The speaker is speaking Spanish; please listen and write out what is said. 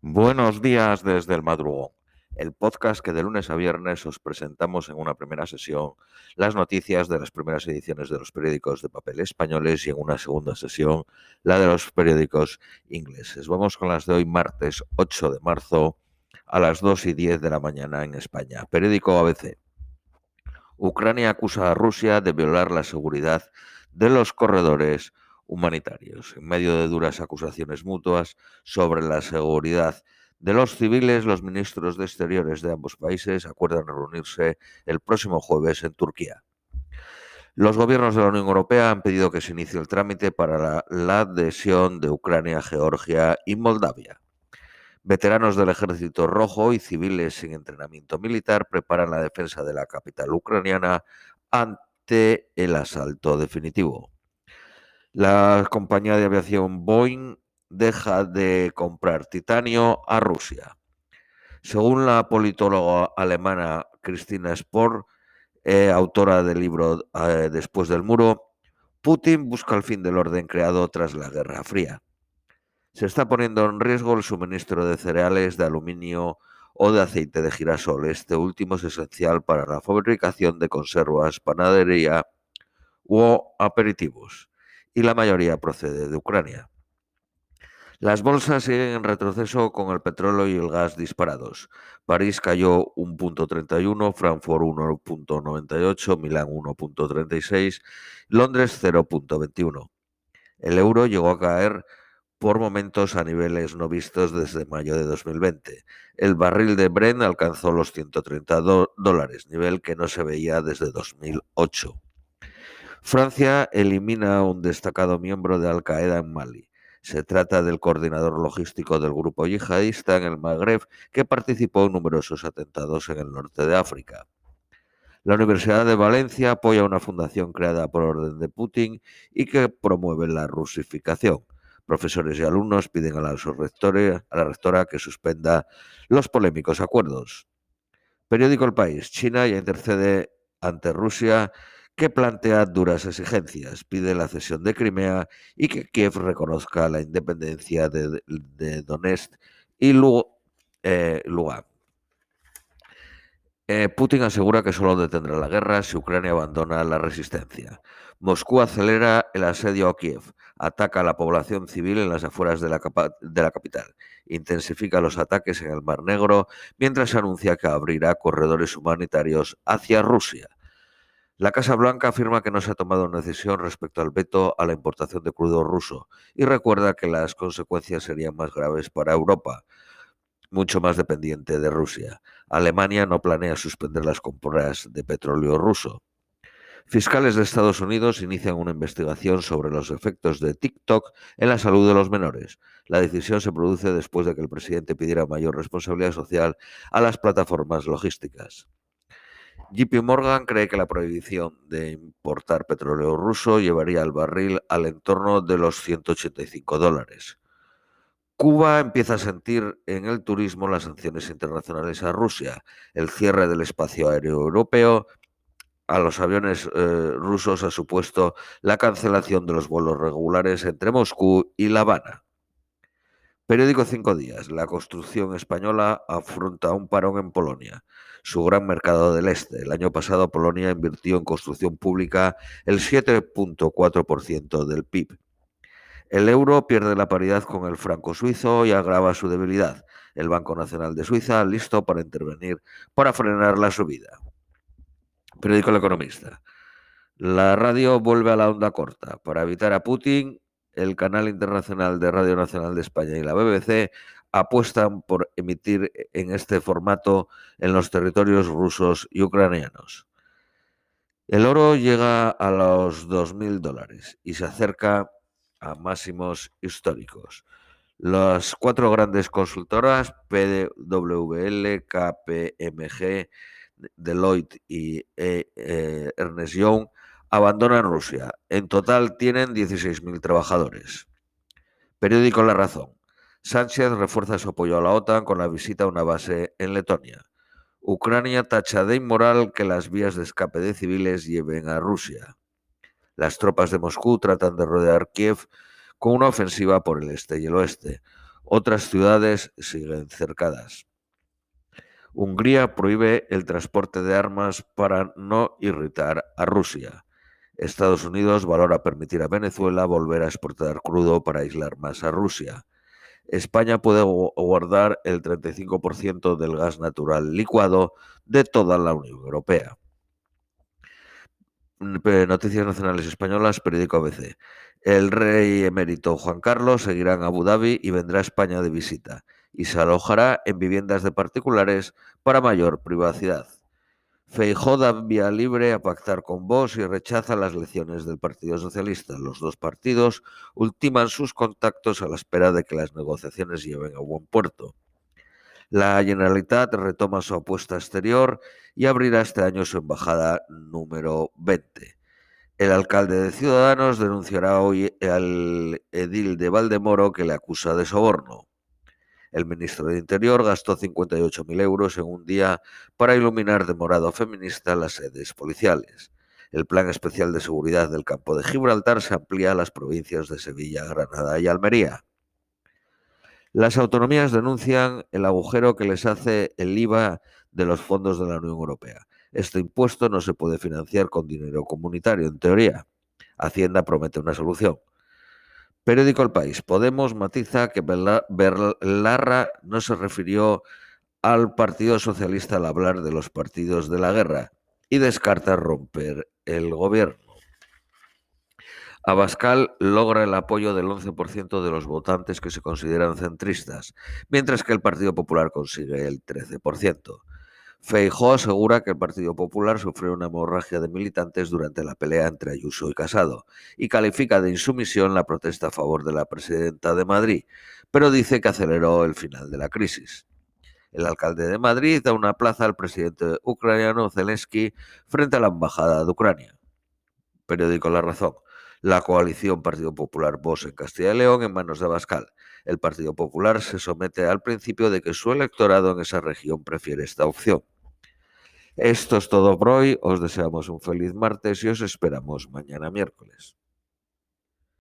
Buenos días desde el madrugón, el podcast que de lunes a viernes os presentamos en una primera sesión las noticias de las primeras ediciones de los periódicos de papel españoles y en una segunda sesión la de los periódicos ingleses. Vamos con las de hoy, martes 8 de marzo a las 2 y 10 de la mañana en España. Periódico ABC. Ucrania acusa a Rusia de violar la seguridad de los corredores humanitarios. En medio de duras acusaciones mutuas sobre la seguridad de los civiles, los ministros de Exteriores de ambos países acuerdan reunirse el próximo jueves en Turquía. Los gobiernos de la Unión Europea han pedido que se inicie el trámite para la, la adhesión de Ucrania, Georgia y Moldavia. Veteranos del Ejército Rojo y civiles sin entrenamiento militar preparan la defensa de la capital ucraniana ante el asalto definitivo. La compañía de aviación Boeing deja de comprar titanio a Rusia. Según la politóloga alemana Christina Spohr, eh, autora del libro eh, Después del muro, Putin busca el fin del orden creado tras la Guerra Fría. Se está poniendo en riesgo el suministro de cereales, de aluminio o de aceite de girasol. Este último es esencial para la fabricación de conservas, panadería o aperitivos y la mayoría procede de Ucrania. Las bolsas siguen en retroceso con el petróleo y el gas disparados. París cayó 1.31, Frankfurt 1.98, Milán 1.36, Londres 0.21. El euro llegó a caer por momentos a niveles no vistos desde mayo de 2020. El barril de Brent alcanzó los 130 dólares, nivel que no se veía desde 2008. Francia elimina a un destacado miembro de Al Qaeda en Mali. Se trata del coordinador logístico del grupo yihadista en el Magreb que participó en numerosos atentados en el norte de África. La Universidad de Valencia apoya una fundación creada por orden de Putin y que promueve la rusificación. Profesores y alumnos piden a la, a la rectora que suspenda los polémicos acuerdos. Periódico El País. China ya intercede ante Rusia que plantea duras exigencias, pide la cesión de Crimea y que Kiev reconozca la independencia de, Donetsk y eh, Lugansk. Eh, Putin asegura que solo detendrá la guerra si Ucrania abandona la resistencia. Moscú acelera el asedio a Kiev, ataca a la población civil en las afueras de la, capital, intensifica los ataques en el Mar Negro, mientras anuncia que abrirá corredores humanitarios hacia Rusia. La Casa Blanca afirma que no se ha tomado una decisión respecto al veto a la importación de crudo ruso y recuerda que las consecuencias serían más graves para Europa, mucho más dependiente de Rusia. Alemania no planea suspender las compras de petróleo ruso. Fiscales de Estados Unidos inician una investigación sobre los efectos de TikTok en la salud de los menores. La decisión se produce después de que el presidente pidiera mayor responsabilidad social a las plataformas logísticas. JP Morgan cree que la prohibición de importar petróleo ruso llevaría al barril al entorno de los 185 dólares. Cuba empieza a sentir en el turismo las sanciones internacionales a Rusia, el cierre del espacio aéreo europeo, a los aviones eh, rusos ha supuesto la cancelación de los vuelos regulares entre Moscú y La Habana. Periódico Cinco Días. La construcción española afronta un parón en Polonia, su gran mercado del este. El año pasado Polonia invirtió en construcción pública el 7.4% del PIB. El euro pierde la paridad con el franco suizo y agrava su debilidad. El Banco Nacional de Suiza listo para intervenir para frenar la subida. Periódico El Economista. La radio vuelve a la onda corta. Para evitar a Putin, el canal internacional de Radio Nacional de España y la BBC apuestan por emitir en este formato en los territorios rusos y ucranianos. El oro llega a los 2.000 dólares y se acerca a máximos históricos. Las cuatro grandes consultoras, PWL, KPMG, Deloitte y eh, eh, Ernest Young, abandonan Rusia. En total tienen 16.000 trabajadores. Periódico La Razón. Sánchez refuerza su apoyo a la OTAN con la visita a una base en Letonia. Ucrania tacha de inmoral que las vías de escape de civiles lleven a Rusia. Las tropas de Moscú tratan de rodear Kiev con una ofensiva por el este y el oeste. Otras ciudades siguen cercadas. Hungría prohíbe el transporte de armas para no irritar a Rusia. Estados Unidos valora permitir a Venezuela volver a exportar crudo para aislar más a Rusia. España puede guardar el 35% del gas natural licuado de toda la Unión Europea. Noticias Nacionales Españolas, periódico ABC. El rey emérito Juan Carlos seguirá en Abu Dhabi y vendrá a España de visita y se alojará en viviendas de particulares para mayor privacidad. Feijóo da vía libre a pactar con Vox y rechaza las lecciones del Partido Socialista. Los dos partidos ultiman sus contactos a la espera de que las negociaciones lleven a buen puerto. La Generalitat retoma su apuesta exterior y abrirá este año su embajada número 20. El alcalde de Ciudadanos denunciará hoy al edil de Valdemoro que le acusa de soborno. El ministro de Interior gastó 58.000 euros en un día para iluminar de morado feminista las sedes policiales. El plan especial de seguridad del campo de Gibraltar se amplía a las provincias de Sevilla, Granada y Almería. Las autonomías denuncian el agujero que les hace el IVA de los fondos de la Unión Europea. Este impuesto no se puede financiar con dinero comunitario, en teoría. Hacienda promete una solución. Periódico El País. Podemos matiza que Berlarra no se refirió al Partido Socialista al hablar de los partidos de la guerra y descarta romper el gobierno. Abascal logra el apoyo del 11% de los votantes que se consideran centristas, mientras que el Partido Popular consigue el 13%. Feijóo asegura que el Partido Popular sufrió una hemorragia de militantes durante la pelea entre Ayuso y Casado y califica de insumisión la protesta a favor de la presidenta de Madrid, pero dice que aceleró el final de la crisis. El alcalde de Madrid da una plaza al presidente ucraniano Zelensky frente a la embajada de Ucrania. Periódico La Razón. La coalición Partido Popular Vox en Castilla y León en manos de Abascal. El Partido Popular se somete al principio de que su electorado en esa región prefiere esta opción. Esto es todo por hoy. Os deseamos un feliz martes y os esperamos mañana miércoles.